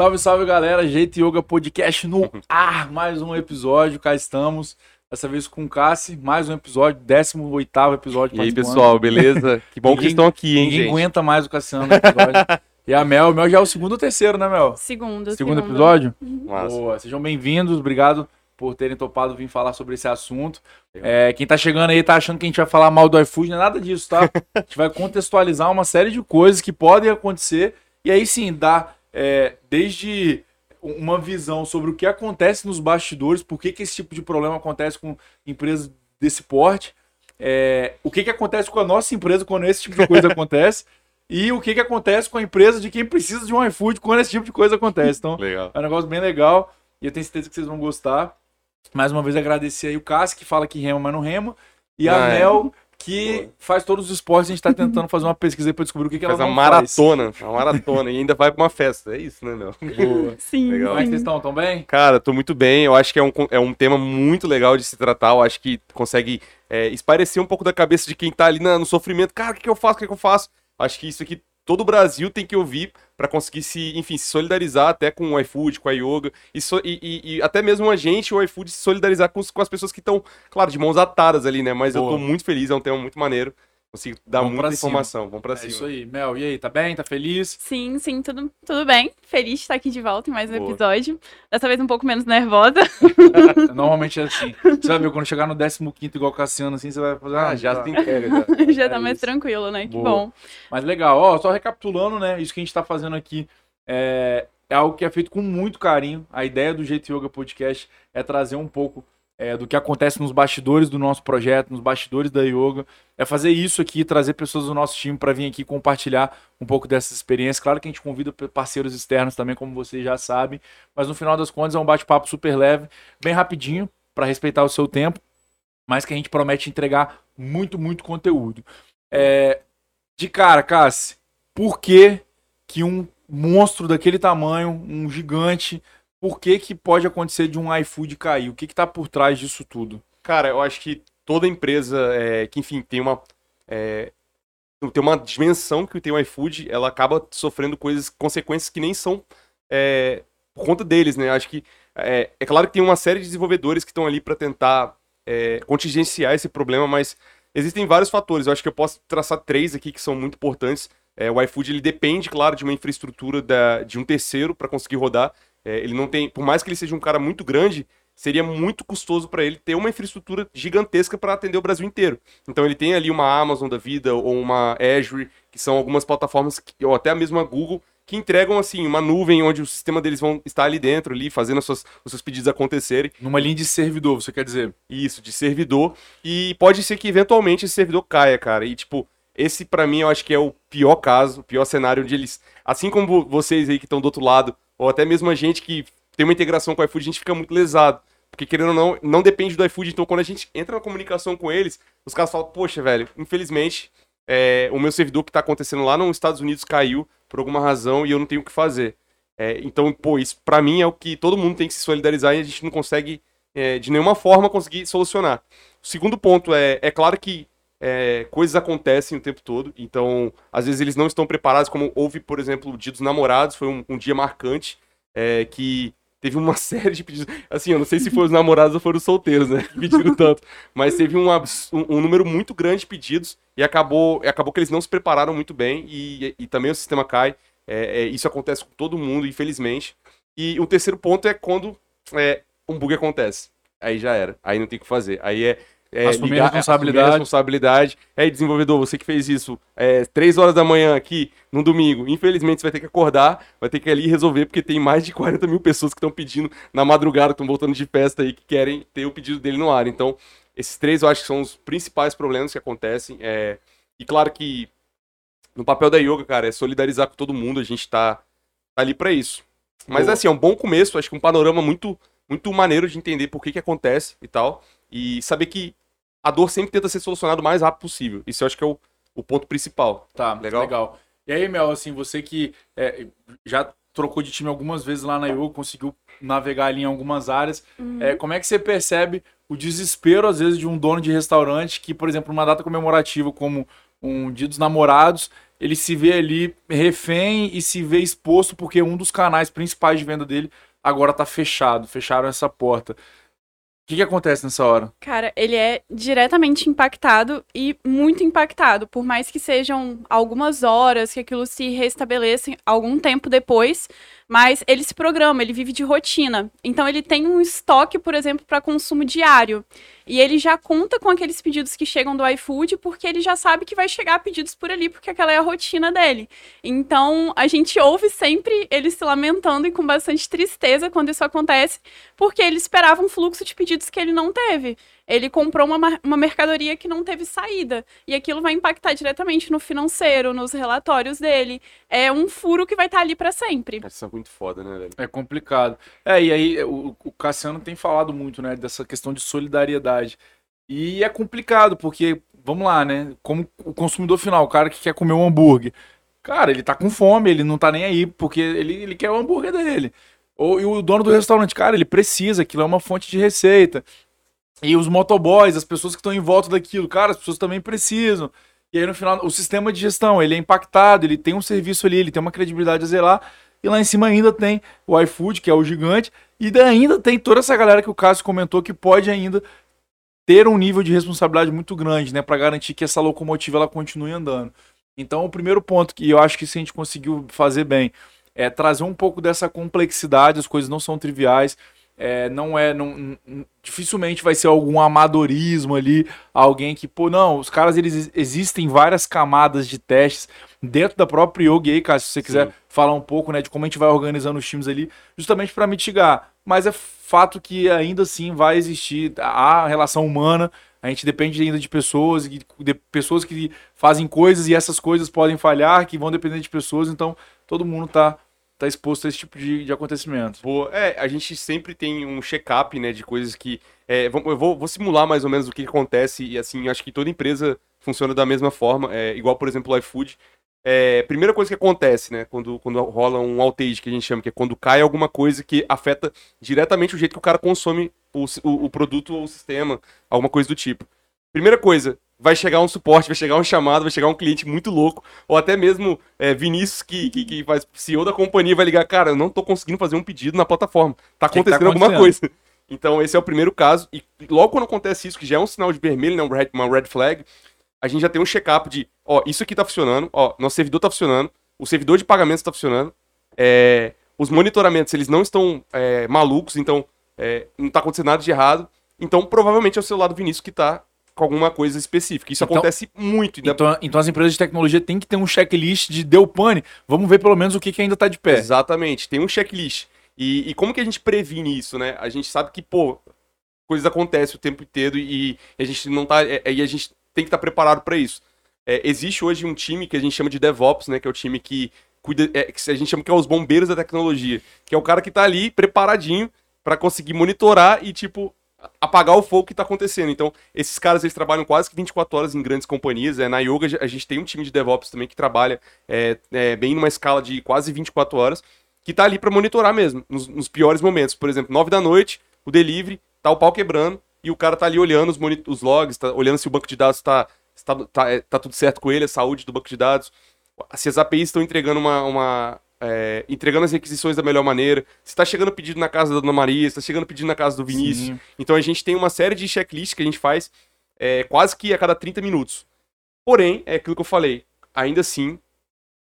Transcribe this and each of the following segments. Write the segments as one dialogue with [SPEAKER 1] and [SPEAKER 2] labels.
[SPEAKER 1] Salve, salve galera, Jeito Yoga Podcast no ar, mais um episódio, cá estamos. Dessa vez com o Cassi, mais um episódio, 18 episódio.
[SPEAKER 2] E aí, pessoal, beleza? Que bom
[SPEAKER 1] Ninguém-
[SPEAKER 2] que estão aqui, hein,
[SPEAKER 1] Ninguém
[SPEAKER 2] gente?
[SPEAKER 1] aguenta mais o Cassiano no episódio. e a Mel, o Mel já é o segundo ou terceiro, né, Mel?
[SPEAKER 3] Segundo,
[SPEAKER 1] Segundo episódio?
[SPEAKER 2] Massa.
[SPEAKER 1] Boa, sejam bem-vindos, obrigado por terem topado vir falar sobre esse assunto. É, quem tá chegando aí tá achando que a gente vai falar mal do iFood, não é nada disso, tá? A gente vai contextualizar uma série de coisas que podem acontecer e aí sim dar é, desde uma visão sobre o que acontece nos bastidores, por que, que esse tipo de problema acontece com empresas desse porte, é, o que, que acontece com a nossa empresa quando esse tipo de coisa acontece e o que, que acontece com a empresa de quem precisa de um iFood quando esse tipo de coisa acontece. Então,
[SPEAKER 2] Legal.
[SPEAKER 1] é um negócio bem legal e eu tenho certeza que vocês vão gostar. Mais uma vez agradecer aí o Cássio, que fala que rema, mas não rema. E a
[SPEAKER 2] Ah, é.
[SPEAKER 1] Mel, que faz todos os esportes. A gente tá tentando fazer uma pesquisa pra descobrir o que, que ela
[SPEAKER 2] Faz
[SPEAKER 1] não
[SPEAKER 2] maratona, uma maratona, e ainda vai pra uma festa. É isso, né, meu?
[SPEAKER 1] Boa.
[SPEAKER 3] Sim,
[SPEAKER 2] Legal.
[SPEAKER 1] Como é que vocês estão? Tão bem?
[SPEAKER 2] Cara, tô muito bem. Eu acho que é um, é um tema muito legal de se tratar. Eu acho que consegue é, esparecer um pouco da cabeça de quem tá ali na- no sofrimento. Cara, o que, que eu faço? O que, que eu faço? Acho que isso aqui todo o Brasil tem que ouvir pra conseguir se, enfim, se solidarizar até com o iFood, com a yoga. E, so- e- e- e até mesmo a gente, o iFood, se solidarizar com, os- com as pessoas que estão, claro, de mãos atadas ali, né? Mas eu
[SPEAKER 1] Boa.
[SPEAKER 2] tô muito feliz, é um tema muito maneiro. Consigo dar
[SPEAKER 1] Vamos
[SPEAKER 2] muita informação. Vamos pra
[SPEAKER 1] É
[SPEAKER 2] cima.
[SPEAKER 1] isso aí. Mel, e aí? Tá bem? Tá feliz?
[SPEAKER 3] Sim, sim, tudo, tudo bem. Feliz de estar aqui de volta em mais um
[SPEAKER 2] Boa.
[SPEAKER 3] episódio. Dessa vez um pouco menos nervosa.
[SPEAKER 1] Normalmente é assim. Você vai ver, quando chegar no 15 igual Cassiano, assim, você vai fazer.
[SPEAKER 2] Ah, já
[SPEAKER 1] tá.
[SPEAKER 2] se já.
[SPEAKER 3] Já
[SPEAKER 1] É
[SPEAKER 3] tá mais
[SPEAKER 1] isso.
[SPEAKER 3] tranquilo, né? Que
[SPEAKER 1] Boa.
[SPEAKER 3] bom.
[SPEAKER 1] Mas legal, ó, só recapitulando, né? Isso que a gente tá fazendo aqui é, é algo que é feito com muito carinho. A ideia do Jeito Yoga Podcast é trazer um pouco é, do que acontece nos bastidores do nosso projeto, nos bastidores da yoga. É fazer isso aqui, trazer pessoas do nosso time para vir aqui compartilhar um pouco dessas experiências. Claro que a gente convida parceiros externos também, como vocês já sabem, mas no final das contas é um bate-papo super leve, bem rapidinho, para respeitar o seu tempo, mas que a gente promete entregar muito, muito conteúdo. É, de cara, Cassi, por que, que um monstro daquele tamanho, um gigante, por que, que pode acontecer de um iFood cair? O que, que tá por trás disso tudo?
[SPEAKER 2] Cara, eu acho que toda empresa é, que, enfim, tem uma. é, tem uma dimensão que tem o iFood, ela acaba sofrendo coisas, consequências que nem são é, por conta deles, né? Acho que. É, é claro que tem uma série de desenvolvedores que estão ali para tentar é, contingenciar esse problema, mas existem vários fatores. Eu acho que eu posso traçar três aqui que são muito importantes. É, o iFood ele depende, claro, de uma infraestrutura da- de um terceiro para conseguir rodar. É, ele não tem, por mais que ele seja um cara muito grande, seria muito custoso para ele ter uma infraestrutura gigantesca para atender o Brasil inteiro. Então ele tem ali uma Amazon da vida ou uma Azure, que são algumas plataformas que- ou até a mesma Google que entregam assim uma nuvem onde o sistema deles vão estar ali dentro, ali fazendo as suas- os seus pedidos acontecerem.
[SPEAKER 1] Numa linha de servidor, você quer dizer?
[SPEAKER 2] Isso, de servidor. E pode ser que eventualmente esse servidor caia, cara. E, tipo, esse pra mim eu acho que é o pior caso, o pior cenário onde eles. Assim como vo- vocês aí que estão do outro lado, ou até mesmo a gente que tem uma integração com o iFood, a gente fica muito lesado. Porque querendo ou não, não depende do iFood. Então, quando a gente entra na comunicação com eles, os caras falam, poxa, velho, infelizmente, é, o meu servidor que tá acontecendo lá nos Estados Unidos caiu por alguma razão e eu não tenho o que fazer. É, então, pô, isso pra mim é o que todo mundo tem que se solidarizar e a gente não consegue, é, de nenhuma forma, conseguir solucionar. O segundo ponto é, é claro que é, coisas acontecem o tempo todo, então, às vezes eles não estão preparados, como houve, por exemplo, o Dia dos Namorados, foi um, um dia marcante, é, que teve uma série de pedidos, assim, eu não sei se foram os namorados ou foram os solteiros, né, pediram tanto, mas teve um, um- um número muito grande de pedidos e acabou, acabou que eles não se prepararam muito bem e, e também o sistema cai, é, é, isso acontece com todo mundo, infelizmente. E o terceiro ponto é quando é, um bug acontece. Aí já era. Aí não tem o que fazer. Aí é. É
[SPEAKER 1] Assumir a responsabilidade.
[SPEAKER 2] assumir responsabilidade. É, desenvolvedor, você que fez isso é, três horas da manhã aqui, no domingo. Infelizmente, você vai ter que acordar, vai ter que ali resolver, porque tem mais de 40 mil pessoas que estão pedindo na madrugada, que estão voltando de festa aí, que querem ter o pedido dele no ar. Então, esses três eu acho que são os principais problemas que acontecem. É, e claro que no papel da yoga, cara, é solidarizar com todo mundo, a gente tá, tá ali pra isso. Mas
[SPEAKER 1] Boa.
[SPEAKER 2] assim, é um bom começo, acho que um panorama muito muito maneiro de entender por que que acontece e tal, e saber que a dor sempre tenta ser solucionada o mais rápido possível. Isso eu acho que é o, o ponto principal.
[SPEAKER 1] Tá,
[SPEAKER 2] Legal?
[SPEAKER 1] legal. E aí, Mel, assim, você que é, já trocou de time algumas vezes lá na Yoga, conseguiu navegar ali em algumas áreas, é, como é que você percebe o desespero, às vezes, de um dono de restaurante que, por exemplo, numa data comemorativa como um Dia dos Namorados, ele se vê ali refém e se vê exposto porque um dos canais principais de venda dele agora tá fechado, fecharam essa porta. Que, que acontece nessa hora?
[SPEAKER 3] Cara, ele é diretamente impactado e muito impactado, por mais que sejam algumas horas que aquilo se restabeleça algum tempo depois, mas ele se programa, ele vive de rotina. Então ele tem um estoque, por exemplo, para consumo diário. E ele já conta com aqueles pedidos que chegam do iFood, porque ele já sabe que vai chegar pedidos por ali, porque aquela é a rotina dele. Então a gente ouve sempre ele se lamentando e com bastante tristeza quando isso acontece, porque ele esperava um fluxo de pedidos que ele não teve ele comprou uma, uma mercadoria que não teve saída. E aquilo vai impactar diretamente no financeiro, nos relatórios dele. É um furo que vai estar tá ali para sempre.
[SPEAKER 2] Essa é muito foda, né, velho?
[SPEAKER 1] É complicado. É, e aí o, o Cassiano tem falado muito, né, dessa questão de solidariedade. E é complicado, porque, vamos lá, né? Como o consumidor final, o cara que quer comer um hambúrguer. Cara, ele tá com fome, ele não tá nem aí, porque ele, ele quer o hambúrguer dele. Ou, e o dono do restaurante, cara, ele precisa, aquilo é uma fonte de receita. E os motoboys, as pessoas que estão em volta daquilo, cara, as pessoas também precisam. E aí no final, o sistema de gestão, ele é impactado, ele tem um serviço ali, ele tem uma credibilidade a zelar. E lá em cima ainda tem o iFood, que é o gigante, e ainda tem toda essa galera que o Cássio comentou que pode ainda ter um nível de responsabilidade muito grande, né, para garantir que essa locomotiva ela continue andando. Então, o primeiro ponto que eu acho que se a gente conseguiu fazer bem é trazer um pouco dessa complexidade, as coisas não são triviais. É, não é. Não, dificilmente vai ser algum amadorismo ali, alguém que, pô, não, os caras eles existem várias camadas de testes dentro da própria Yogi aí, cara, se você quiser Sim. falar um pouco, né, de como a gente vai organizando os times ali, justamente para mitigar. Mas é fato que ainda assim vai existir a relação humana, a gente depende ainda de pessoas, de pessoas que fazem coisas e essas coisas podem falhar, que vão depender de pessoas, então todo mundo tá tá exposto a esse tipo de, de acontecimento.
[SPEAKER 2] Boa. É, a gente sempre tem um check-up, né, de coisas que... É, eu vou, vou, simular mais ou menos o que acontece e, assim, acho que toda empresa funciona da mesma forma, é, igual, por exemplo, o iFood. É, primeira coisa que acontece, né, quando, quando rola um outage, que a gente chama, que é quando cai alguma coisa que afeta diretamente o jeito que o cara consome o, o, o produto ou o sistema, alguma coisa do tipo. Primeira coisa, vai chegar um suporte, vai chegar um chamado, vai chegar um cliente muito louco, ou até mesmo é, Vinícius, que, que, que, faz CEO da companhia, vai ligar, cara, eu não tô conseguindo fazer um pedido na plataforma, tá acontecendo, tá acontecendo? alguma coisa. Então, esse é o primeiro caso, e logo quando acontece isso, que já é um sinal de vermelho, né, uma red, flag, a gente já tem um check-up de, ó, isso aqui tá funcionando, ó, nosso servidor tá funcionando, o servidor de pagamentos tá funcionando, é, os monitoramentos, eles não estão é, malucos, então é, não tá acontecendo nada de errado, então provavelmente é o celular do Vinícius que tá com alguma coisa específica. Isso então, acontece muito.
[SPEAKER 1] Então, então as empresas de tecnologia têm que ter um checklist de deu pane. Vamos ver pelo menos o que, que ainda está de pé.
[SPEAKER 2] Exatamente, tem um checklist. E, e, como que a gente previne isso, né? A gente sabe que, pô, coisas acontecem o tempo inteiro e, a gente não tá. É, e a gente tem que estar tá preparado para isso. É, existe hoje um time que a gente chama de DevOps, né? Que é o time que cuida. É, que a gente chama que é os bombeiros da tecnologia. Que é o cara que está ali preparadinho para conseguir monitorar e, tipo, apagar o fogo que está acontecendo. Então, esses caras eles trabalham quase que 24 horas em grandes companhias. É, na Yoga, a gente tem um time de DevOps também que trabalha é, é, bem numa escala de quase 24 horas, que está ali para monitorar mesmo, nos, nos, piores momentos. Por exemplo, 9 da noite, o delivery, tá o pau quebrando, e o cara tá ali olhando os, os logs, tá olhando se o banco de dados está tá, tá, é, tá, tudo certo com ele, a saúde do banco de dados. Se as APIs estão entregando uma, uma é, entregando as requisições da melhor maneira. Se está chegando pedido na casa da Dona Maria, se está chegando pedido na casa do Vinícius. Sim. Então a gente tem uma série de checklists que a gente faz é, quase que a cada 30 minutos. Porém, é aquilo que eu falei, ainda assim,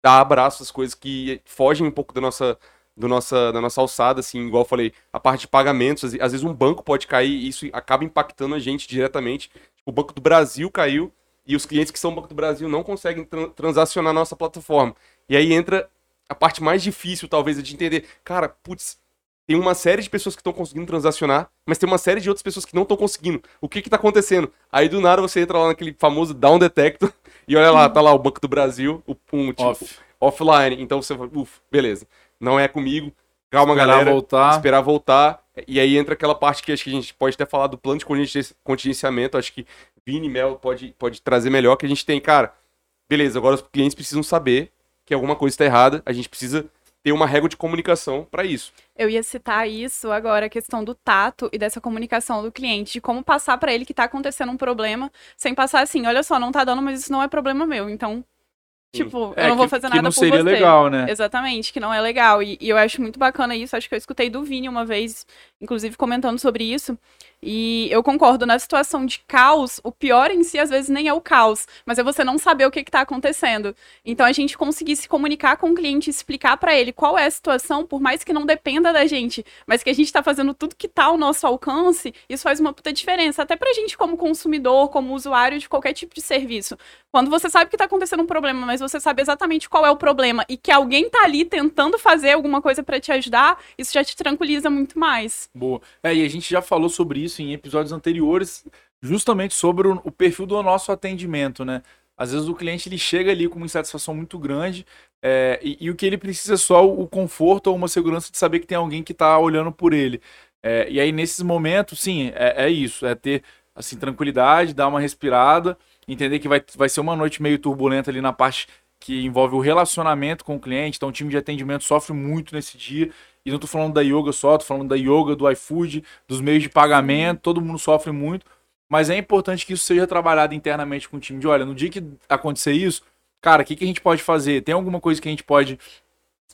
[SPEAKER 2] dá abraço às coisas que fogem um pouco da nossa, do nossa, da nossa alçada, assim, igual eu falei, a parte de pagamentos, às vezes um banco pode cair e isso acaba impactando a gente diretamente. O Banco do Brasil caiu e os clientes que são Banco do Brasil não conseguem transacionar na nossa plataforma. E aí entra a parte mais difícil, talvez, é de entender, cara, putz, tem uma série de pessoas que estão conseguindo transacionar, mas tem uma série de outras pessoas que não estão conseguindo. O que que tá acontecendo? Aí do nada você entra lá naquele famoso down detector e olha lá, tá lá o Banco do Brasil, o um, tipo, Off. offline. Então você fala, uff, beleza. Não é comigo. Calma, esperar galera.
[SPEAKER 1] Voltar.
[SPEAKER 2] Esperar voltar. E aí entra aquela parte que acho que a gente pode até falar do plano de contingenciamento. Acho que Vini Mel pode, pode trazer melhor que a gente tem, cara. Beleza, agora os clientes precisam saber que alguma coisa está errada, a gente precisa ter uma régua de comunicação para isso.
[SPEAKER 3] Eu ia citar isso agora, a questão do tato e dessa comunicação do cliente, de como passar para ele que está acontecendo um problema, sem passar assim, olha só, não está dando, mas isso não é problema meu, então Tipo,
[SPEAKER 1] É,
[SPEAKER 3] eu não vou
[SPEAKER 1] que-
[SPEAKER 3] fazer
[SPEAKER 1] que
[SPEAKER 3] nada
[SPEAKER 1] não
[SPEAKER 3] por
[SPEAKER 1] seria
[SPEAKER 3] você.
[SPEAKER 1] legal, né?
[SPEAKER 3] Exatamente, que não é legal. E, e eu acho muito bacana isso. Acho que eu escutei do Vini uma vez, inclusive comentando sobre isso. E eu concordo, na situação de caos, o pior em si às vezes nem é o caos, mas é você não saber o que está acontecendo. Então a gente conseguir se comunicar com o cliente, explicar para ele qual é a situação, por mais que não dependa da gente, mas que a gente está fazendo tudo que está ao nosso alcance, isso faz uma puta diferença. Até pra gente como consumidor, como usuário de qualquer tipo de serviço. Quando você sabe que está acontecendo um problema, mas você sabe exatamente qual é o problema e que alguém tá ali tentando fazer alguma coisa para te ajudar, isso já te tranquiliza muito mais.
[SPEAKER 1] Boa. É, e a gente já falou sobre isso em episódios anteriores, justamente sobre o, o perfil do nosso atendimento, né? Às vezes o cliente ele chega ali com uma insatisfação muito grande é, e, e o que ele precisa é só o, o conforto ou uma segurança de saber que tem alguém que está olhando por ele. É, e aí nesses momentos, sim, é, é isso, é ter assim tranquilidade, dar uma respirada, entender que vai, vai ser uma noite meio turbulenta ali na parte que envolve o relacionamento com o cliente, então o time de atendimento sofre muito nesse dia. E não tô falando da yoga só, tô falando da yoga, do iFood, dos meios de pagamento, todo mundo sofre muito. Mas é importante que isso seja trabalhado internamente com o time de, olha, no dia que acontecer isso, cara, o que, que a gente pode fazer? Tem alguma coisa que a gente pode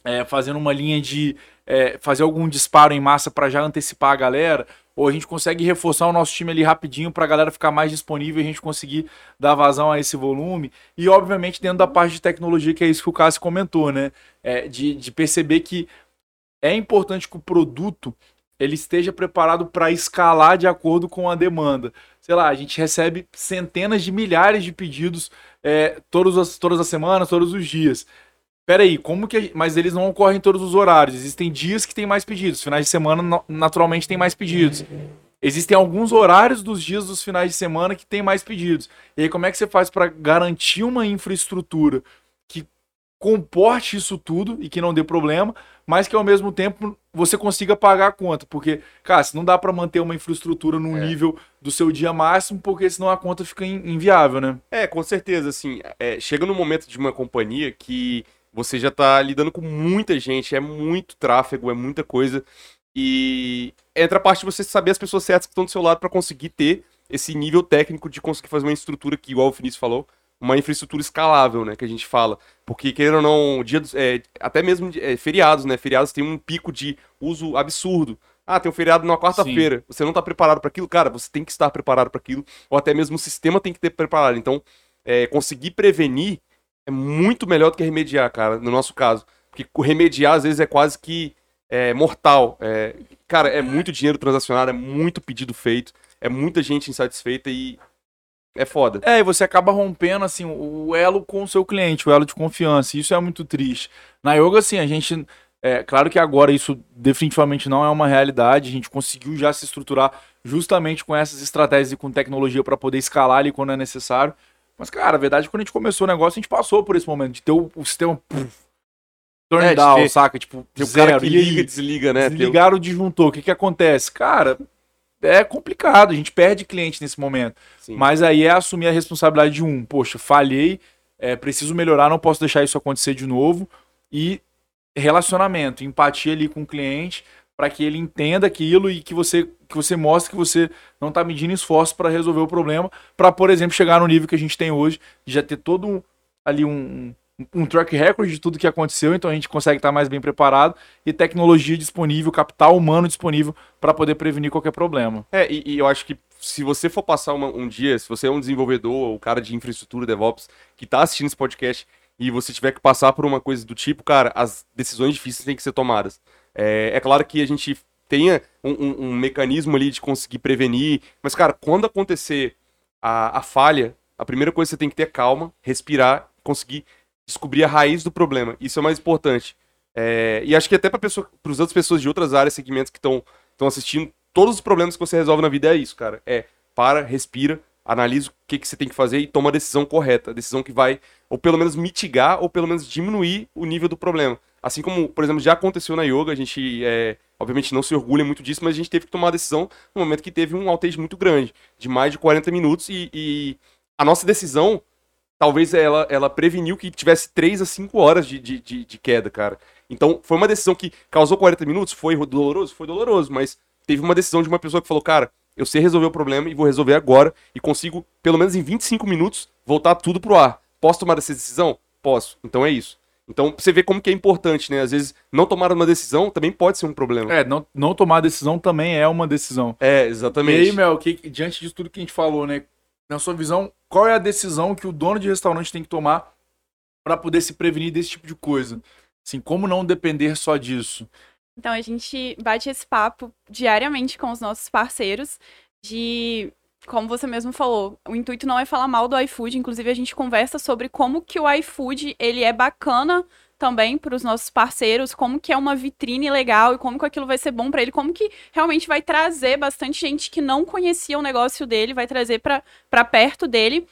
[SPEAKER 1] é, fazer numa linha de é, fazer algum disparo em massa para já antecipar a galera? Ou a gente consegue reforçar o nosso time ali rapidinho para a galera ficar mais disponível e a gente conseguir dar vazão a esse volume? E, obviamente, dentro da parte de tecnologia, que é isso que o Cássio comentou, né? É, de, de perceber que é importante que o produto ele esteja preparado para escalar de acordo com a demanda. Sei lá, a gente recebe centenas de milhares de pedidos é, todas, as, todas as semanas, todos os dias. Peraí, como que. Mas eles não ocorrem em todos os horários. Existem dias que tem mais pedidos. Finais de semana, no- naturalmente, tem mais pedidos. Existem alguns horários dos dias dos finais de semana que tem mais pedidos. E aí, como é que você faz para garantir uma infraestrutura que comporte isso tudo e que não dê problema, mas que ao mesmo tempo você consiga pagar a conta? Porque, cara, se não dá para manter uma infraestrutura num
[SPEAKER 2] É.
[SPEAKER 1] nível do seu dia máximo, porque senão a conta fica in- inviável, né?
[SPEAKER 2] É, com certeza, assim, é, chega no momento de uma companhia que você já tá lidando com muita gente, é muito tráfego, é muita coisa, e entra a parte de você saber as pessoas certas que estão do seu lado para conseguir ter esse nível técnico de conseguir fazer uma estrutura que, igual o Finício falou, uma infraestrutura escalável, né, que a gente fala. Porque, querendo ou não, dia dos- é, até mesmo é, feriados, né, feriados tem um pico de uso absurdo. Ah, tem um feriado na quarta-feira. Você não tá preparado para aquilo? Cara, você tem que estar preparado para aquilo. Ou até mesmo o sistema tem que ter preparado. Então, é, conseguir prevenir é muito melhor do que remediar, cara, no nosso caso. Porque remediar, às vezes, é quase que é, mortal. É, cara, é muito dinheiro transacionado, é muito pedido feito, é muita gente insatisfeita e é foda.
[SPEAKER 1] É, e você acaba rompendo assim o elo com o seu cliente, o elo de confiança. Isso é muito triste. Na yoga, assim, a gente. É claro que agora isso definitivamente não é uma realidade. A gente conseguiu já se estruturar justamente com essas estratégias e com tecnologia para poder escalar ali quando é necessário. Mas, cara, a verdade é que quando a gente começou o negócio, a gente passou por esse momento de ter o, o sistema puf, turn
[SPEAKER 2] É,
[SPEAKER 1] down,
[SPEAKER 2] ter-
[SPEAKER 1] saca? Tipo,
[SPEAKER 2] Tem o cara que liga e desliga, né?
[SPEAKER 1] Desligaram o disjuntor. O que, que acontece? Cara, é complicado. A gente perde cliente nesse momento.
[SPEAKER 2] Sim.
[SPEAKER 1] Mas aí é assumir a responsabilidade de um. Poxa, falhei, é, preciso melhorar, não posso deixar isso acontecer de novo. E relacionamento, empatia ali com o cliente, para que ele entenda aquilo e que você, que você mostre que você não está medindo esforço para resolver o problema, para, por exemplo, chegar no nível que a gente tem hoje, já ter todo um- ali um, um, track record de tudo que aconteceu, então a gente consegue estar mais bem preparado e tecnologia disponível, capital humano disponível para poder prevenir qualquer problema.
[SPEAKER 2] É, e, e eu acho que se você for passar uma- um dia, se você é um desenvolvedor ou cara de infraestrutura, DevOps, que tá assistindo esse podcast e você tiver que passar por uma coisa do tipo, cara, as decisões difíceis têm que ser tomadas. É, é claro que a gente tenha um, um- um mecanismo ali de conseguir prevenir, mas, cara, quando acontecer a, a falha, a primeira coisa que você tem que ter é calma, respirar, conseguir descobrir a raiz do problema. Isso é mais importante. É, e acho que até para as outras pessoas de outras áreas, segmentos que estão assistindo, todos os problemas que você resolve na vida é isso, cara. É para, respira, analisa o que, que você tem que fazer e toma a decisão correta. A decisão que vai, ou pelo menos mitigar, ou pelo menos diminuir o nível do problema. Assim como, por exemplo, já aconteceu na yoga, a gente, é, obviamente, não se orgulha muito disso, mas a gente teve que tomar a decisão no momento que teve um outage muito grande, de mais de 40 minutos, e, e a nossa decisão, talvez ela, ela preveniu que tivesse 3 a 5 horas de, de, de, de queda, cara. Então, foi uma decisão que causou 40 minutos, foi doloroso? Foi doloroso, mas teve uma decisão de uma pessoa que falou, cara, eu sei resolver o problema e vou resolver agora e consigo, pelo menos em 25 minutos, voltar tudo pro ar. Posso tomar essa decisão? Posso. Então é isso. Então, você vê como que é importante, né? Às vezes, não tomar uma decisão também pode ser um problema.
[SPEAKER 1] É, não, não tomar decisão também é uma decisão.
[SPEAKER 2] É,
[SPEAKER 1] E
[SPEAKER 2] exatamente.
[SPEAKER 1] aí, Mel, que, diante disso tudo que a gente falou, né? Na sua visão, qual é a decisão que o dono de restaurante tem que tomar para poder se prevenir desse tipo de coisa? Assim, como não depender só disso?
[SPEAKER 3] Então a gente bate esse papo diariamente com os nossos parceiros de como você mesmo falou, o intuito não é falar mal do iFood, inclusive a gente conversa sobre como que o iFood, ele é bacana também para os nossos parceiros, como que é uma vitrine legal e como que aquilo vai ser bom para ele, como que realmente vai trazer bastante gente que não conhecia o negócio dele, vai trazer para perto dele.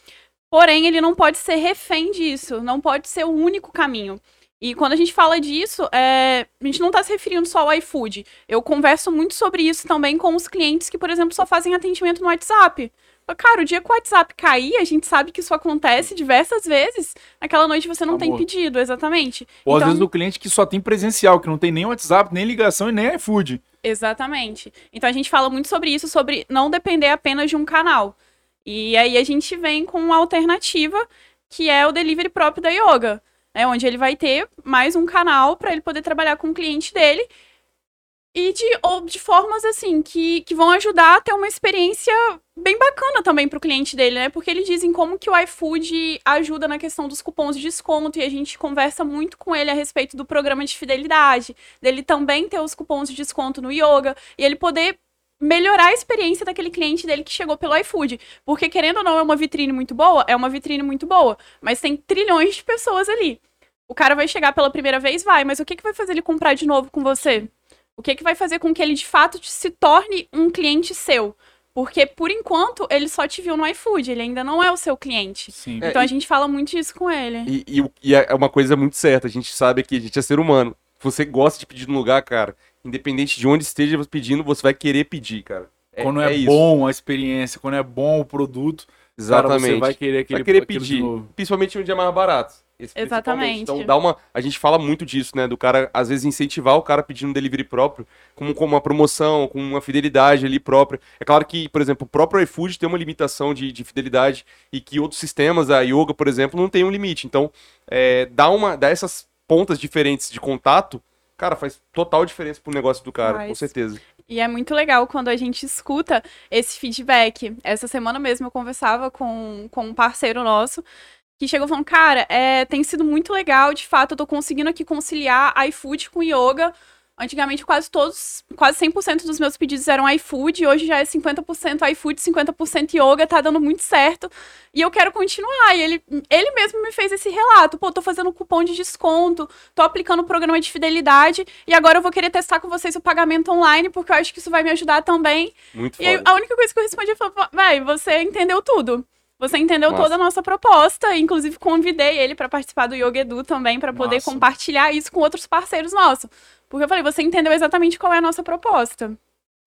[SPEAKER 3] Porém, ele não pode ser refém disso, não pode ser o único caminho. E quando a gente fala disso, é, a gente não está se referindo só ao iFood. Eu converso muito sobre isso também com os clientes que, por exemplo, só fazem atendimento no WhatsApp. Cara, o dia que o WhatsApp cair, a gente sabe que isso acontece diversas vezes. Naquela noite você não tem
[SPEAKER 1] Amor.
[SPEAKER 3] pedido, exatamente.
[SPEAKER 1] Ou às
[SPEAKER 3] Então-
[SPEAKER 1] vezes o cliente que só tem presencial, que não tem nem WhatsApp, nem ligação e nem iFood.
[SPEAKER 3] Exatamente. Então a gente fala muito sobre isso, sobre não depender apenas de um canal. E aí a gente vem com uma alternativa que é o delivery próprio da Yoga, né, onde ele vai ter mais um canal para ele poder trabalhar com o cliente dele e de, ou de formas assim que, que vão ajudar a ter uma experiência bem bacana também para o cliente dele, né? Porque eles dizem como que o iFood ajuda na questão dos cupons de desconto e a gente conversa muito com ele a respeito do programa de fidelidade, dele também ter os cupons de desconto no Yoga e ele poder melhorar a experiência daquele cliente dele que chegou pelo iFood. Porque, querendo ou não, é uma vitrine muito boa, é uma vitrine muito boa, mas tem trilhões de pessoas ali. O cara vai chegar pela primeira vez, vai, mas o que, que vai fazer ele comprar de novo com você? O que, que vai fazer com que ele de fato se torne um cliente seu? Porque, por enquanto, ele só te viu no iFood, ele ainda não é o seu cliente.
[SPEAKER 1] Sim.
[SPEAKER 2] É,
[SPEAKER 3] então a
[SPEAKER 2] e-
[SPEAKER 3] gente fala muito disso com ele.
[SPEAKER 2] E, e, e é uma coisa muito certa, a gente sabe que a gente é ser humano. Você gosta de pedir no lugar, cara, independente de onde esteja você pedindo, você vai querer pedir, cara.
[SPEAKER 1] quando é,
[SPEAKER 2] isso.
[SPEAKER 1] bom a experiência, quando é bom o produto, cara,
[SPEAKER 2] Exatamente.
[SPEAKER 1] você vai querer aquele,
[SPEAKER 2] vai querer pedir,
[SPEAKER 1] novo.
[SPEAKER 2] principalmente onde é mais barato.
[SPEAKER 3] Exatamente.
[SPEAKER 2] Então dá uma, a gente fala muito disso, né, do cara às vezes incentivar o cara pedindo delivery próprio, como com uma promoção, com uma fidelidade ali própria. É claro que, por exemplo, o próprio iFood tem uma limitação de, de fidelidade e que outros sistemas, a Yoga, por exemplo, não tem um limite. Então, é, dá uma, dá essas pontas diferentes de contato, cara, faz total diferença pro negócio do cara, com certeza.
[SPEAKER 3] E é muito legal quando a gente escuta esse feedback. Essa semana mesmo eu conversava com, com um parceiro nosso que chegou falando, cara, é, tem sido muito legal, de fato, eu tô conseguindo aqui conciliar iFood com yoga. Antigamente, quase todos, quase 100% dos meus pedidos eram iFood, hoje já é 50% iFood, 50% yoga, tá dando muito certo. E eu quero continuar. E ele, ele mesmo me fez esse relato. Pô, tô fazendo cupom de desconto, tô aplicando o programa de fidelidade, e agora eu vou querer testar com vocês o pagamento online, porque eu acho que isso vai me ajudar também.
[SPEAKER 2] Muito
[SPEAKER 3] E
[SPEAKER 2] foda.
[SPEAKER 3] a única coisa que eu respondi foi, vai, você entendeu tudo. Você entendeu
[SPEAKER 2] Massa.
[SPEAKER 3] toda a nossa proposta, inclusive convidei ele para participar do Yoga Edu também, para poder compartilhar isso com outros parceiros nossos. Porque eu falei, você entendeu exatamente qual é a nossa proposta.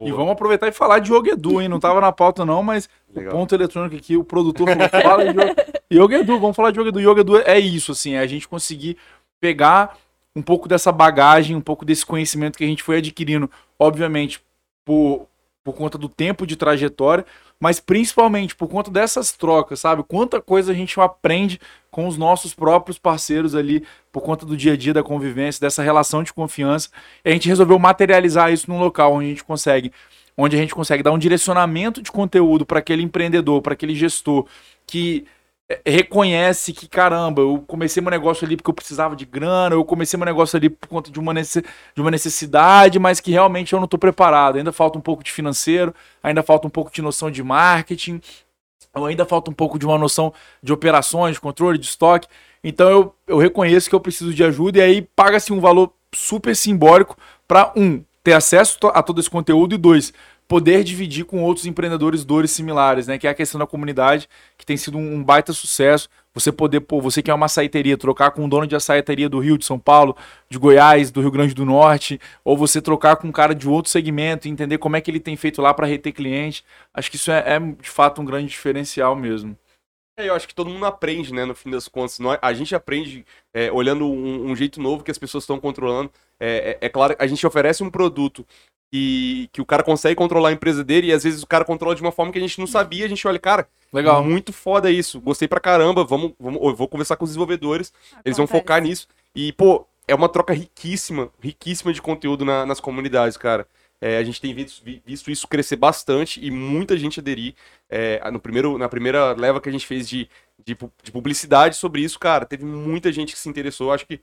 [SPEAKER 1] E vamos aproveitar e falar de Yoga Edu, hein? Não tava na pauta não, mas
[SPEAKER 2] Legal.
[SPEAKER 1] o ponto eletrônico aqui, o produtor falou, fala de Yoga, Yoga Edu, vamos falar de Yoga Edu. Yoga Edu é isso, assim, é a gente conseguir pegar um pouco dessa bagagem, um pouco desse conhecimento que a gente foi adquirindo, obviamente, por, por conta do tempo de trajetória, mas principalmente por conta dessas trocas, sabe? Quanta coisa a gente aprende com os nossos próprios parceiros ali, por conta do dia a dia da convivência, dessa relação de confiança. E a gente resolveu materializar isso num local onde a gente consegue, onde a gente consegue dar um direcionamento de conteúdo para aquele empreendedor, para aquele gestor que reconhece que, caramba, eu comecei meu negócio ali porque eu precisava de grana, eu comecei meu negócio ali por conta de uma, de uma necessidade, mas que realmente eu não estou preparado. Ainda falta um pouco de financeiro, ainda falta um pouco de noção de marketing, ainda falta um pouco de uma noção de operações, de controle, de estoque. Então eu, eu reconheço que eu preciso de ajuda e aí paga-se um valor super simbólico para, um, ter acesso a todo esse conteúdo e, dois, poder dividir com outros empreendedores dores similares, né? Que é a questão da comunidade, que tem sido um, baita sucesso. Você poder, pô, você que é uma açaiteria, trocar com um dono de açaiteria do Rio, de São Paulo, de Goiás, do Rio Grande do Norte, ou você trocar com um cara de outro segmento e entender como é que ele tem feito lá para reter cliente. Acho que isso é, é, de fato um grande diferencial mesmo.
[SPEAKER 2] É, eu acho que todo mundo aprende, né, no fim das contas. A gente aprende é, olhando um, um jeito novo que as pessoas estão controlando. É, é- é claro, a gente oferece um produto que, que o cara consegue controlar a empresa dele e às vezes o cara controla de uma forma que a gente não sabia. A gente olha, cara,
[SPEAKER 1] Legal.
[SPEAKER 2] muito foda isso. Gostei pra caramba. Vamos, vamos, eu vou conversar com os desenvolvedores. Eles vão
[SPEAKER 3] Acontece.
[SPEAKER 2] focar nisso. E, pô, é uma troca riquíssima, riquíssima de conteúdo na- nas comunidades, cara. É, a gente tem visto, vi- visto isso crescer bastante e muita gente aderir. É, no primeiro, na primeira leva que a gente fez de, de, de publicidade sobre isso, cara, teve muita gente que se interessou. Acho que,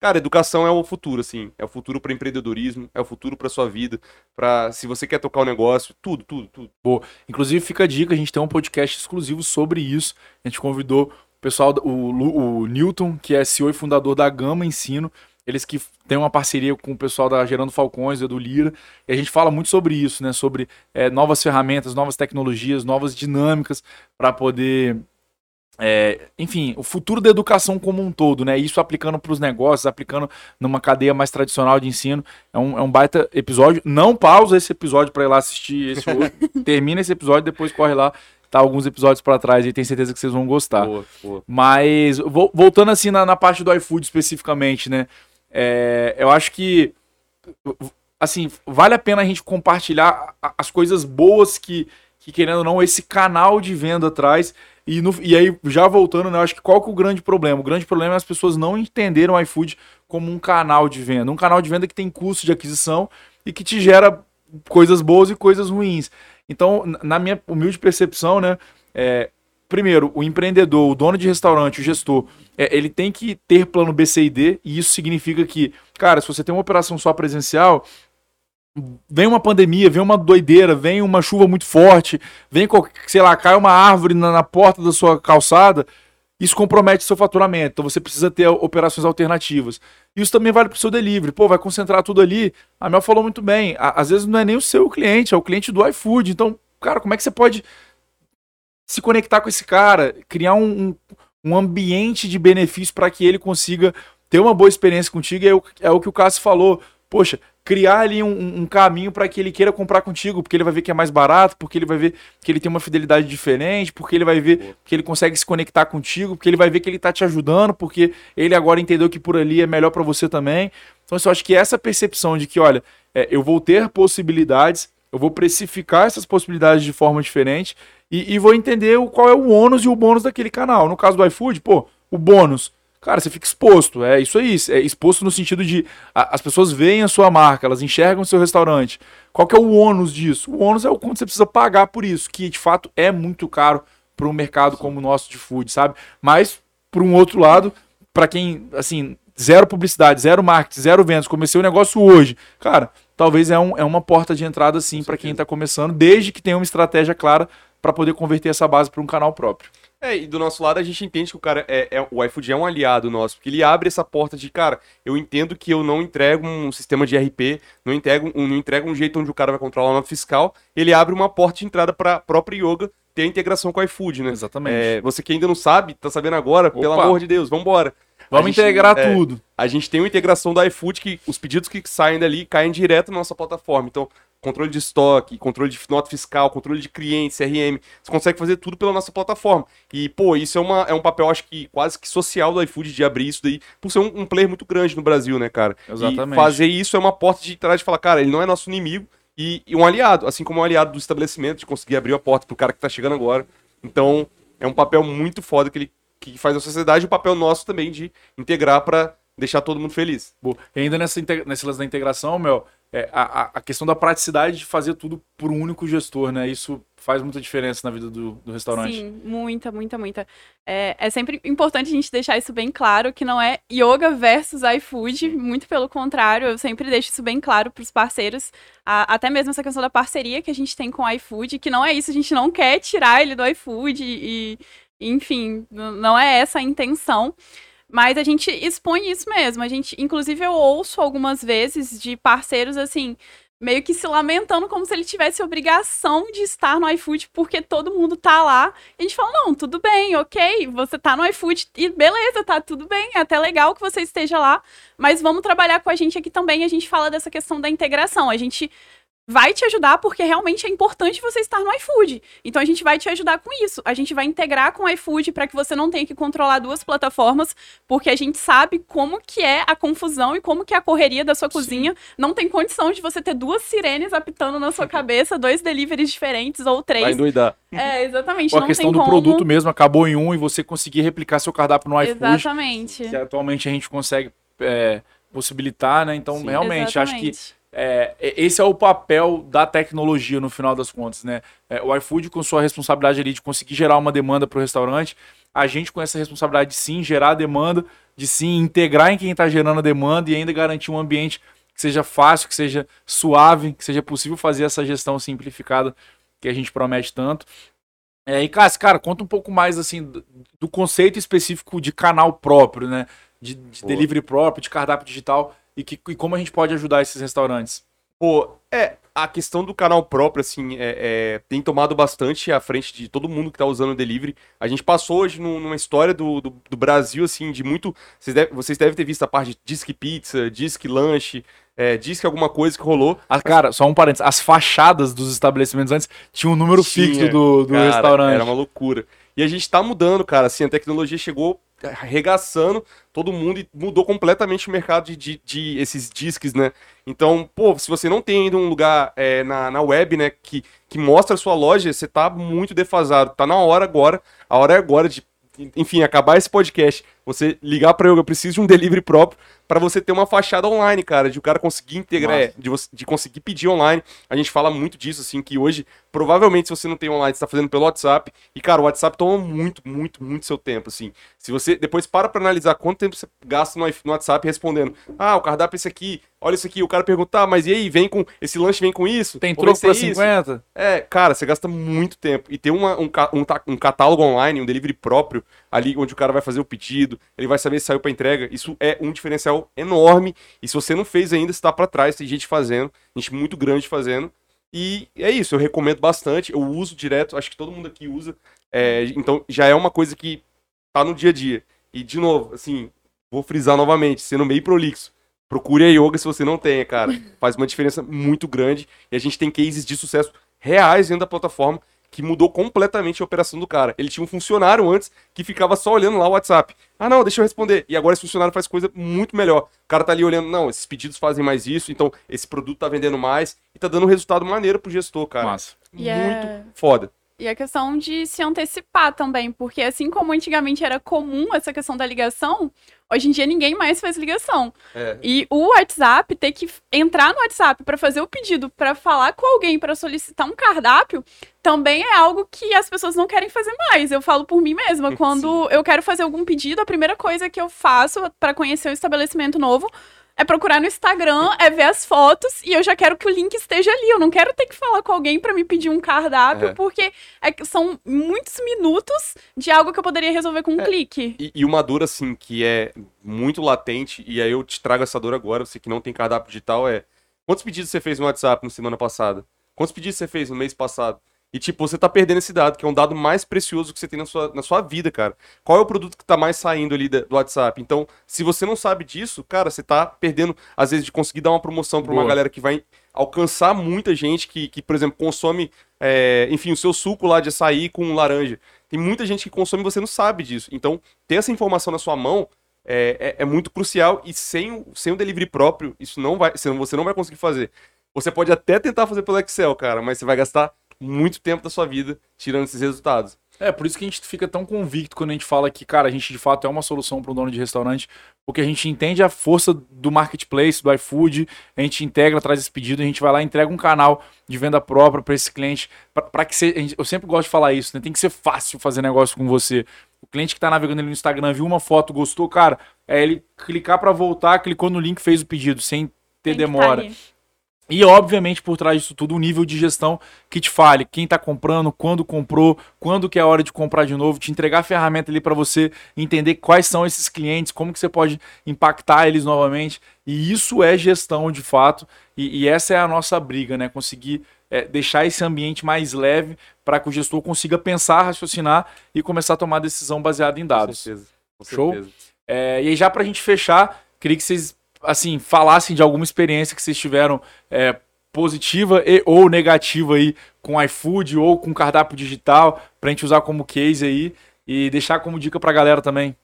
[SPEAKER 2] cara, educação é o futuro, assim. É o futuro para empreendedorismo, é o futuro para sua vida, para se você quer tocar o negócio, tudo, tudo, tudo.
[SPEAKER 1] Inclusive, fica a dica, a gente tem um podcast exclusivo sobre isso. A gente convidou o pessoal, o, o Newton, que é CEO e fundador da Gama Ensino. Eles que têm uma parceria com o pessoal da Gerando Falcões, do Lira. E a gente fala muito sobre isso, né? Sobre é, novas ferramentas, novas tecnologias, novas dinâmicas para poder. É, enfim, o futuro da educação como um todo, né? Isso aplicando para os negócios, aplicando numa cadeia mais tradicional de ensino. É um, é um baita episódio. Não pausa esse episódio para ir lá assistir esse outro. Termina esse episódio, depois corre lá. Tá alguns episódios para trás e tenho certeza que vocês vão gostar.
[SPEAKER 2] Boa, boa.
[SPEAKER 1] Mas, vo- voltando assim na, na parte do iFood especificamente, né? É, eu acho que, assim, vale a pena a gente compartilhar as coisas boas que, que, querendo ou não, esse canal de venda traz. E, no- e aí, já voltando, né? Eu acho que qual que é o grande problema? O grande problema é as pessoas não entenderam o iFood como um canal de venda. Um canal de venda que tem custo de aquisição e que te gera coisas boas e coisas ruins. Então, na minha humilde percepção, né? É, primeiro, o empreendedor, o dono de restaurante, o gestor, é, ele tem que ter plano B, C e D, e isso significa que, cara, se você tem uma operação só presencial, vem uma pandemia, vem uma doideira, vem uma chuva muito forte, vem, sei lá, cai uma árvore na, na porta da sua calçada, isso compromete seu faturamento. Então você precisa ter operações alternativas. Isso também vale para o seu delivery. Pô, vai concentrar tudo ali. A Mel falou muito bem. a- Às vezes não é nem o seu cliente, é o cliente do iFood. Então, cara, como é que você pode se conectar com esse cara, criar um, um, um ambiente de benefício para que ele consiga ter uma boa experiência contigo? É o, é o que o Cássio falou. Poxa, criar ali um, um caminho para que ele queira comprar contigo, porque ele vai ver que é mais barato, porque ele vai ver que ele tem uma fidelidade diferente, porque ele vai ver que ele consegue se conectar contigo, porque ele vai ver que ele tá te ajudando, porque ele agora entendeu que por ali é melhor para você também. Então, eu acho que essa percepção de que, olha, é, eu vou ter possibilidades, eu vou precificar essas possibilidades de forma diferente e, e vou entender o, qual é o ônus e o bônus daquele canal. No caso do iFood, pô, o bônus. Cara, você fica exposto, é isso aí, é exposto no sentido de a- as pessoas veem a sua marca, elas enxergam o seu restaurante. Qual que é o ônus disso? O ônus é o quanto você precisa pagar por isso, que de fato é muito caro para um mercado como o nosso de food, sabe? Mas, por um outro lado, para quem, assim, zero publicidade, zero marketing, zero vendas, comecei o negócio hoje, cara, talvez é, um, é uma porta de entrada, sim, para quem está começando, desde que tenha uma estratégia clara para poder converter essa base para um canal próprio.
[SPEAKER 2] É, e do nosso lado a gente entende que o cara é, é- o iFood é um aliado nosso, porque ele abre essa porta de, cara, eu entendo que eu não entrego um sistema de RP, não entrego, um, não entrego um jeito onde o cara vai controlar a nota fiscal, ele abre uma porta de entrada para a própria yoga ter a integração com o iFood, né?
[SPEAKER 1] Exatamente.
[SPEAKER 2] É, você que ainda não sabe, tá sabendo agora, pelo
[SPEAKER 1] Opa.
[SPEAKER 2] amor de Deus, vambora.
[SPEAKER 1] Vamos
[SPEAKER 2] gente-
[SPEAKER 1] integrar
[SPEAKER 2] é,
[SPEAKER 1] tudo.
[SPEAKER 2] A gente tem uma integração da iFood que os pedidos que saem dali caem direto na nossa plataforma. Então, controle de estoque, controle de nota fiscal, controle de cliente, CRM, você consegue fazer tudo pela nossa plataforma. E, pô, isso é, uma, é um papel, acho que quase que social do iFood de abrir isso daí, por ser um, um player muito grande no Brasil, né, cara?
[SPEAKER 1] Exatamente.
[SPEAKER 2] E fazer isso é uma porta de trás de falar, cara, ele não é nosso inimigo e, e um aliado, assim como um aliado do estabelecimento, de conseguir abrir a porta pro cara que tá chegando agora. Então, é um papel muito foda que ele que faz a sociedade e o papel nosso também de integrar pra deixar todo mundo feliz.
[SPEAKER 1] Boa. E ainda nessa, nesse lance da integração, Mel, é, a, a- questão da praticidade de fazer tudo por um único gestor, né? Isso faz muita diferença na vida do, do restaurante.
[SPEAKER 3] Sim, muita, muita, muita. É, é sempre importante a gente deixar isso bem claro, que não é yoga versus iFood, muito pelo contrário, eu sempre deixo isso bem claro para os parceiros, a- até mesmo essa questão da parceria que a gente tem com o iFood, que não é isso, a gente não quer tirar ele do iFood e, enfim, não é essa a intenção. Mas a gente expõe isso mesmo. A gente, inclusive, eu ouço algumas vezes de parceiros assim, meio que se lamentando como se ele tivesse obrigação de estar no iFood porque todo mundo tá lá. E a gente fala: "Não, tudo bem, OK, você tá no iFood e beleza, tá tudo bem, é até legal que você esteja lá, mas vamos trabalhar com a gente aqui também". A gente fala dessa questão da integração. A gente vai te ajudar porque realmente é importante você estar no iFood. Então a gente vai te ajudar com isso. A gente vai integrar com o iFood para que você não tenha que controlar duas plataformas, porque a gente sabe como que é a confusão e como que é a correria da sua Sim. cozinha. Não tem condição de você ter duas sirenes apitando na sua cabeça, dois deliveries diferentes ou três.
[SPEAKER 2] Vai endoidar.
[SPEAKER 3] É, exatamente.
[SPEAKER 1] Ou a questão do como... produto mesmo acabou em um e você conseguir replicar seu cardápio no iFood.
[SPEAKER 3] Exatamente.
[SPEAKER 1] Que atualmente a gente consegue é, possibilitar, né? Então, Sim, realmente, exatamente. acho que é, esse é o papel da tecnologia no final das contas, né? É, o iFood com sua responsabilidade ali de conseguir gerar uma demanda para o restaurante, a gente com essa responsabilidade de sim gerar demanda, de sim integrar em quem está gerando a demanda e ainda garantir um ambiente que seja fácil, que seja suave, que seja possível fazer essa gestão simplificada que a gente promete tanto. É, e Cássio, cara, conta um pouco mais assim do, do conceito específico de canal próprio, né? De, de delivery próprio, de cardápio digital e, que, e como a gente pode ajudar esses restaurantes?
[SPEAKER 2] Pô, é, a questão do canal próprio, assim, é, é, tem tomado bastante à frente de todo mundo que tá usando o delivery. A gente passou hoje numa história do, do, do Brasil, assim, de muito. Vocês, deve, vocês devem ter visto a parte de disque pizza, disque lanche, é, disque alguma coisa que rolou.
[SPEAKER 1] Ah, cara, só um parênteses. As fachadas dos estabelecimentos antes tinham um número fixo do, do cara, restaurante.
[SPEAKER 2] Era uma loucura. E a gente tá mudando, cara, assim, a tecnologia chegou arregaçando todo mundo e mudou completamente o mercado de, de, de, esses disques, né? Então, pô, se você não tem ainda um lugar é, na, na web, né, que, que mostra a sua loja, você tá muito defasado. Tá na hora agora, a hora é agora de, enfim, acabar esse podcast, você ligar para eu, eu preciso de um delivery próprio para você ter uma fachada online, cara, de o cara conseguir integrar, é, de, você, de conseguir pedir online. A gente fala muito disso, assim, que hoje, provavelmente, se você não tem online, você tá fazendo pelo WhatsApp. E, cara, o WhatsApp toma muito, muito, muito seu tempo, assim. Se você depois para pra analisar quanto tempo você gasta no, no WhatsApp respondendo, ah, o cardápio é esse aqui, olha isso aqui, o cara pergunta, ah, mas e aí, vem com, esse lanche vem com isso?
[SPEAKER 1] Tem troco pra 50?
[SPEAKER 2] É, cara, você gasta muito tempo. E ter uma, um, um, um catálogo online, um delivery próprio, ali onde o cara vai fazer o pedido, ele vai saber se saiu para entrega. Isso é um diferencial enorme. E se você não fez ainda, está para trás. Tem gente fazendo, gente muito grande fazendo. E é isso, eu recomendo bastante. Eu uso direto, acho que todo mundo aqui usa. É, então já é uma coisa que tá no dia a dia. E de novo, assim, vou frisar novamente, sendo meio prolixo. Procure a yoga se você não tem, cara. Faz uma diferença muito grande. E a gente tem cases de sucesso reais dentro da plataforma que mudou completamente a operação do cara. Ele tinha um funcionário antes que ficava só olhando lá o WhatsApp. Ah, não, deixa eu responder. E agora esse funcionário faz coisa muito melhor. O cara tá ali olhando, não, esses pedidos fazem mais isso, então esse produto tá vendendo mais e tá dando um resultado maneiro pro gestor, cara.
[SPEAKER 1] Massa.
[SPEAKER 2] Muito yeah. foda.
[SPEAKER 3] E a questão de se antecipar também, porque assim como antigamente era comum essa questão da ligação, hoje em dia ninguém mais faz ligação. É. E o WhatsApp ter que entrar no WhatsApp para fazer o pedido, para falar com alguém, para solicitar um cardápio, também é algo que as pessoas não querem fazer mais. Eu falo por mim mesma, quando Sim. eu quero fazer algum pedido, a primeira coisa que eu faço para conhecer o estabelecimento novo é procurar no Instagram, é ver as fotos e eu já quero que o link esteja ali. Eu não quero ter que falar com alguém para me pedir um cardápio, é. porque é, são muitos minutos de algo que eu poderia resolver com um é, clique.
[SPEAKER 2] E, e, uma dor, assim, que é muito latente, e aí eu te trago essa dor agora, você que não tem cardápio digital, é. Quantos pedidos você fez no WhatsApp na semana passada? Quantos pedidos você fez no mês passado? E, tipo, você tá perdendo esse dado, que é um dado mais precioso que você tem na sua, na sua vida, cara. Qual é o produto que tá mais saindo ali do WhatsApp? Então, se você não sabe disso, cara, você tá perdendo, às vezes, de conseguir dar uma promoção pra uma galera que vai alcançar muita gente que, que por exemplo, consome, é, enfim, o seu suco lá de açaí com laranja. Tem muita gente que consome e você não sabe disso. Então, ter essa informação na sua mão é, é, é muito crucial e sem, sem o delivery próprio, isso não vai, você não vai conseguir fazer. Você pode até tentar fazer pelo Excel, cara, mas você vai gastar muito tempo da sua vida tirando esses resultados.
[SPEAKER 1] É, por isso que a gente fica tão convicto quando a gente fala que, cara, a gente de fato é uma solução para um dono de restaurante, porque a gente entende a força do marketplace, do iFood, a gente integra, traz esse pedido, a gente vai lá e entrega um canal de venda própria para esse cliente, para que seja, eu sempre gosto de falar isso, né? Tem que ser fácil fazer negócio com você. O cliente que está navegando ali no Instagram viu uma foto, gostou, cara, é ele clicar para voltar, clicou no link, fez o pedido, sem ter Tem demora. Tá e, obviamente, por trás disso tudo, um nível de gestão que te fale quem está comprando, quando comprou, quando que é a hora de comprar de novo, te entregar a ferramenta ali para você entender quais são esses clientes, como que você pode impactar eles novamente. E isso é gestão de fato. E, e essa é a nossa briga, né? Conseguir é, deixar esse ambiente mais leve para que o gestor consiga pensar, raciocinar e começar a tomar decisão baseada em dados.
[SPEAKER 2] Com certeza. Com
[SPEAKER 1] Show? Certeza. É, e aí, já para a gente fechar, queria que vocês assim, falassem de alguma experiência que vocês tiveram é, positiva e ou negativa aí com iFood ou com cardápio digital pra gente usar como case aí e deixar como dica pra galera também.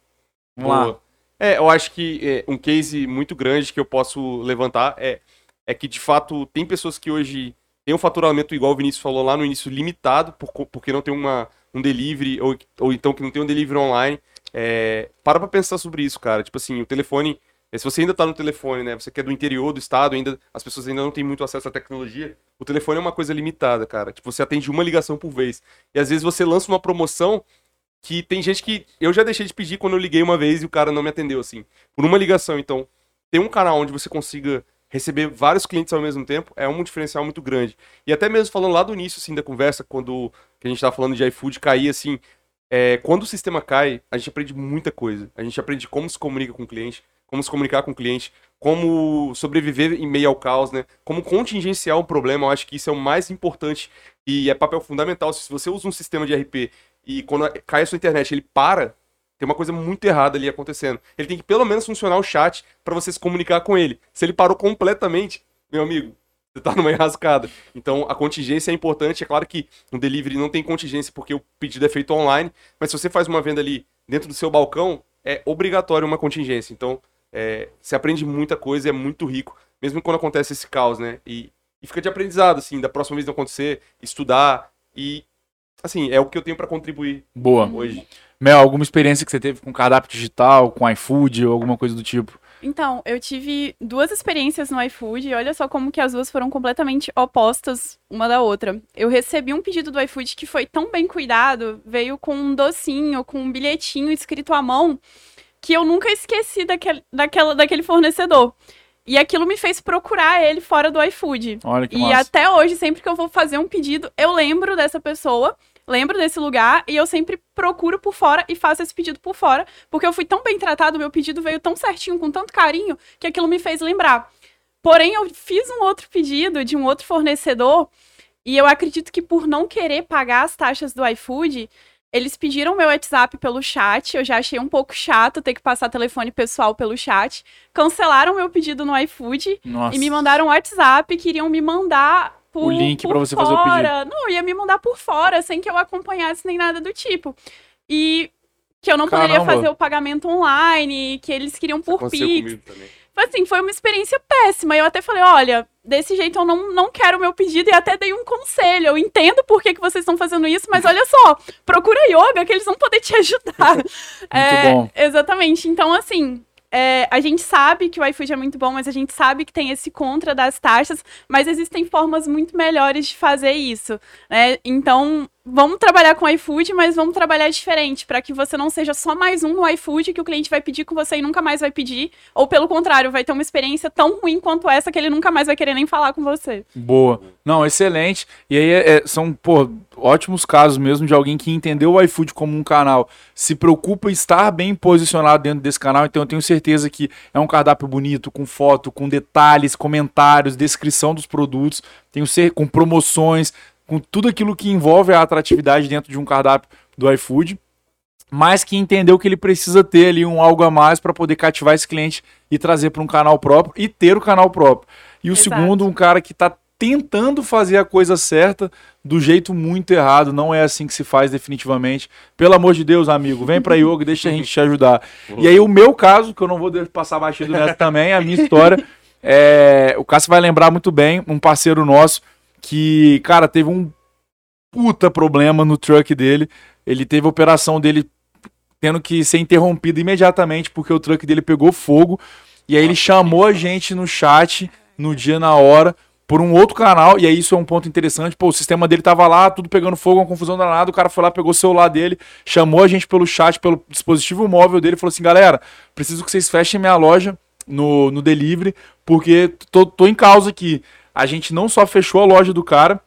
[SPEAKER 1] Vamos lá.
[SPEAKER 2] Boa. É, eu acho que é, um case muito grande que eu posso levantar é, é que, de fato, tem pessoas que hoje têm um faturamento, igual o Vinícius falou lá no início, limitado, por porque não tem uma, um delivery, ou, ou então que não tem um delivery online. É, para pra pensar sobre isso, cara. Tipo assim, o telefone. É, Se você ainda tá no telefone, né? Você que é do interior do estado, ainda as pessoas ainda não têm muito acesso à tecnologia. O telefone é uma coisa limitada, cara. Tipo, você atende uma ligação por vez. E às vezes você lança uma promoção que tem gente que eu já deixei de pedir quando eu liguei uma vez e o cara não me atendeu, assim. Por uma ligação. Então, ter um canal onde você consiga receber vários clientes ao mesmo tempo é um diferencial muito grande. E até mesmo falando lá do início, assim, da conversa, quando a gente tava falando de iFood cair, assim, é, quando o sistema cai, a gente aprende muita coisa. A gente aprende como se comunica com o cliente, como se comunicar com o cliente, como sobreviver em meio ao caos, né? Como contingenciar um problema. Eu acho que isso é o mais importante e é papel fundamental. Se você usa um sistema de RP e quando cai a sua internet ele para, tem uma coisa muito errada ali acontecendo. Ele tem que pelo menos funcionar o chat para você se comunicar com ele. Se ele parou completamente, meu amigo, você tá numa enrascada. Então a contingência é importante. É claro que no delivery não tem contingência porque o pedido é feito online, mas se você faz uma venda ali dentro do seu balcão, é obrigatório uma contingência. Então é, você aprende muita coisa, é muito rico, mesmo quando acontece esse caos, né? E, e fica de aprendizado, assim, da próxima vez não acontecer, estudar e. Assim, é o que eu tenho para contribuir
[SPEAKER 1] Boa.
[SPEAKER 2] hoje.
[SPEAKER 1] Mel, alguma experiência que você teve com cardápio digital, com iFood ou alguma coisa do tipo?
[SPEAKER 3] Então, eu tive duas experiências no iFood e olha só como que as duas foram completamente opostas uma da outra. Eu recebi um pedido do iFood que foi tão bem cuidado, veio com um docinho, com um bilhetinho escrito à mão, que eu nunca esqueci daquele, daquela, daquele fornecedor. E aquilo me fez procurar ele fora do iFood.
[SPEAKER 1] Olha que
[SPEAKER 3] E
[SPEAKER 1] massa.
[SPEAKER 3] até hoje, sempre que eu vou fazer um pedido, eu lembro dessa pessoa, lembro desse lugar e eu sempre procuro por fora e faço esse pedido por fora, porque eu fui tão bem tratado, meu pedido veio tão certinho, com tanto carinho, que aquilo me fez lembrar. Porém, eu fiz um outro pedido de um outro fornecedor e eu acredito que por não querer pagar as taxas do iFood, eles pediram meu WhatsApp pelo chat, eu já achei um pouco chato ter que passar telefone pessoal pelo chat. Cancelaram meu pedido no iFood
[SPEAKER 1] Nossa.
[SPEAKER 3] e me mandaram um WhatsApp, queriam me mandar por,
[SPEAKER 1] O link
[SPEAKER 3] por
[SPEAKER 1] pra você fazer o
[SPEAKER 3] fora. Não, ia me mandar por fora, sem que eu acompanhasse nem nada do tipo. E que eu não poderia
[SPEAKER 1] Caramba.
[SPEAKER 3] fazer o pagamento online, que eles queriam por Pix. Assim, foi uma experiência péssima. Eu até falei, olha, desse jeito eu não, não quero o meu pedido e até dei um conselho. Eu entendo por que, que vocês estão fazendo isso, mas olha só, procura yoga que eles vão poder te ajudar. É,
[SPEAKER 1] bom.
[SPEAKER 3] Exatamente. Então, assim, é, a gente sabe que o iFood é muito bom, mas a gente sabe que tem esse contra das taxas, mas existem formas muito melhores de fazer isso, né? Então, vamos trabalhar com iFood, mas vamos trabalhar diferente, para que você não seja só mais um no iFood que o cliente vai pedir com você e nunca mais vai pedir, ou pelo contrário, vai ter uma experiência tão ruim quanto essa que ele nunca mais vai querer nem falar com você.
[SPEAKER 1] Boa. Não, excelente. E aí é- é- são, pô, ótimos casos mesmo de alguém que entendeu o iFood como um canal, se preocupa em estar bem posicionado dentro desse canal, então eu tenho certeza que é um cardápio bonito, com foto, com detalhes, comentários, descrição dos produtos, tenho cer com promoções, com tudo aquilo que envolve a atratividade dentro de um cardápio do iFood. Mas que entendeu que ele precisa ter ali um algo a mais para poder cativar esse cliente e trazer para um canal próprio e ter o canal próprio. E o
[SPEAKER 3] Exato.
[SPEAKER 1] segundo, um cara que está tentando fazer a coisa certa do jeito muito errado. Não é assim que se faz definitivamente. Pelo amor de Deus, amigo, vem pra yoga, deixa a gente te ajudar. E aí o meu caso, que eu não vou passar batido nessa também, a minha história, é, o Cássio vai lembrar muito bem, um parceiro nosso que, cara, teve um puta problema no truck dele. Ele teve a operação dele tendo que ser interrompida imediatamente porque o truck dele pegou fogo. E aí ele chamou a gente no chat no dia na hora por um outro canal, e aí isso é um ponto interessante, pô, o sistema dele tava lá, tudo pegando fogo, uma confusão danada, o cara foi lá, pegou o celular dele, chamou a gente pelo chat, pelo dispositivo móvel dele, e falou assim, galera, preciso que vocês fechem minha loja no, no delivery, porque tô, tô em causa aqui. A gente não só fechou a loja do cara,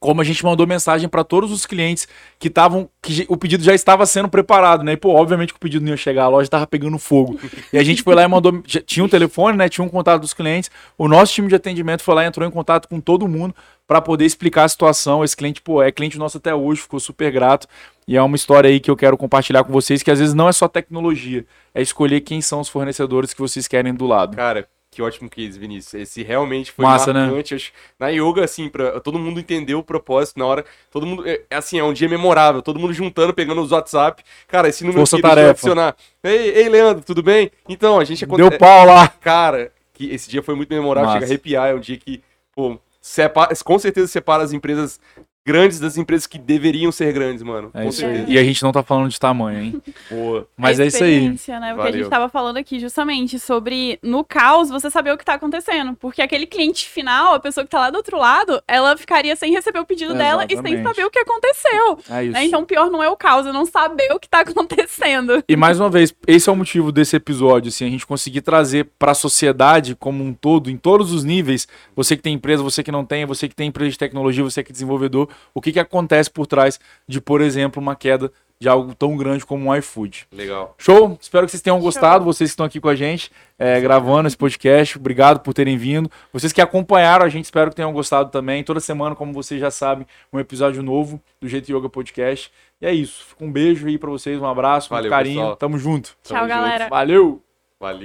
[SPEAKER 1] como a gente mandou mensagem para todos os clientes que estavam que o pedido já estava sendo preparado, né? E pô, obviamente que o pedido não ia chegar, a loja estava pegando fogo. E a gente foi lá e mandou, tinha um telefone, né? Tinha um contato dos clientes. O nosso time de atendimento foi lá e entrou em contato com todo mundo para poder explicar a situação. Esse cliente, pô, é cliente nosso até hoje, ficou super grato. E é uma história aí que eu quero compartilhar com vocês, que às vezes não é só tecnologia, é escolher quem são os fornecedores que vocês querem do lado.
[SPEAKER 2] Cara, Que ótimo case, Vinícius. Esse realmente foi
[SPEAKER 1] Massa, né?
[SPEAKER 2] marcante. Acho- Na yoga, assim, pra, todo mundo entendeu o propósito na hora. Todo mundo. É, assim, é um dia memorável. Todo mundo juntando, pegando os WhatsApp. Cara, esse número
[SPEAKER 1] Força
[SPEAKER 2] aqui,
[SPEAKER 1] tarefa.
[SPEAKER 2] adicionar. Ei, ei, Leandro, tudo bem? Então, a gente
[SPEAKER 1] Deu pau lá.
[SPEAKER 2] Cara, que esse dia foi muito memorável,
[SPEAKER 1] Massa.
[SPEAKER 2] chega a arrepiar, é um dia que, pô, separa, com certeza separa as empresas grandes das empresas que deveriam ser grandes, mano.
[SPEAKER 1] É
[SPEAKER 2] com
[SPEAKER 1] isso aí.
[SPEAKER 2] certeza.
[SPEAKER 1] E a gente não tá falando de tamanho, hein?
[SPEAKER 2] Boa.
[SPEAKER 1] Mas
[SPEAKER 3] a
[SPEAKER 1] é isso aí.
[SPEAKER 3] Né? Porque a gente tava falando aqui justamente sobre, no caos, você saber o que tá acontecendo. Porque aquele cliente final, a pessoa que tá lá do outro lado, ela ficaria sem receber o pedido dela e sem saber o que aconteceu.
[SPEAKER 1] É isso.
[SPEAKER 3] né? Então, o pior não é o caos, é não saber o que tá acontecendo.
[SPEAKER 1] E mais uma vez, esse é o motivo desse episódio, assim, a gente conseguir trazer para a sociedade como um todo, em todos os níveis, você que tem empresa, você que não tem, você que tem empresa de tecnologia, você que é desenvolvedor, o que, que acontece por trás de, por exemplo, uma queda de algo tão grande como um iFood.
[SPEAKER 2] Legal.
[SPEAKER 1] Show? Espero que vocês tenham
[SPEAKER 3] Show.
[SPEAKER 1] gostado, vocês que estão aqui com a gente, é, gravando esse podcast. Obrigado por terem vindo. Vocês que acompanharam a gente, espero que tenham gostado também. Toda semana, como vocês já sabem, um episódio novo do Jeito Yoga Podcast. E é isso. Fica um beijo aí pra vocês, um abraço,
[SPEAKER 2] Valeu,
[SPEAKER 1] muito carinho.
[SPEAKER 2] pessoal.
[SPEAKER 1] Tamo junto.
[SPEAKER 3] Tchau,
[SPEAKER 2] Tamo junto.
[SPEAKER 3] galera.
[SPEAKER 1] Valeu!
[SPEAKER 2] Valeu.